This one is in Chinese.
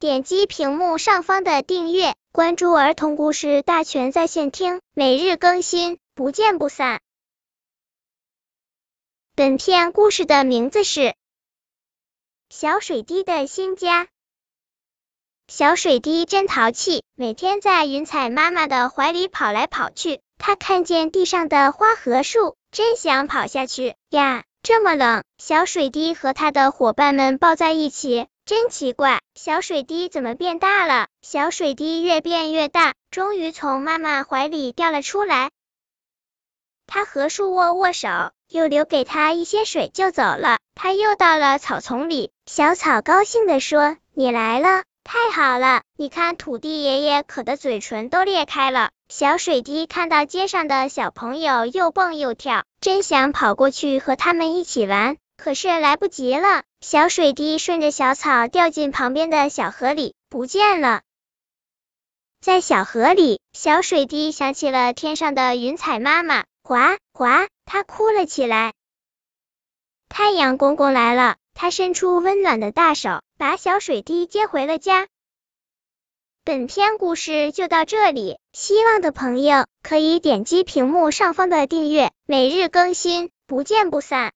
点击屏幕上方的订阅，关注儿童故事大全在线听，每日更新，不见不散。本片故事的名字是《小水滴的新家》。小水滴真淘气，每天在云彩妈妈的怀里跑来跑去。它看见地上的花和树，真想跑下去呀！这么冷，小水滴和它的伙伴们抱在一起，真奇怪。小水滴怎么变大了？小水滴越变越大，终于从妈妈怀里掉了出来。它和树握握手，又留给它一些水就走了。它又到了草丛里，小草高兴地说：“你来了，太好了！你看，土地爷爷渴得嘴唇都裂开了。”小水滴看到街上的小朋友又蹦又跳，真想跑过去和他们一起玩，可是来不及了。小水滴顺着小草掉进旁边的小河里，不见了。在小河里，小水滴想起了天上的云彩妈妈，哗哗，它哭了起来。太阳公公来了，他伸出温暖的大手，把小水滴接回了家。本篇故事就到这里，希望的朋友可以点击屏幕上方的订阅，每日更新，不见不散。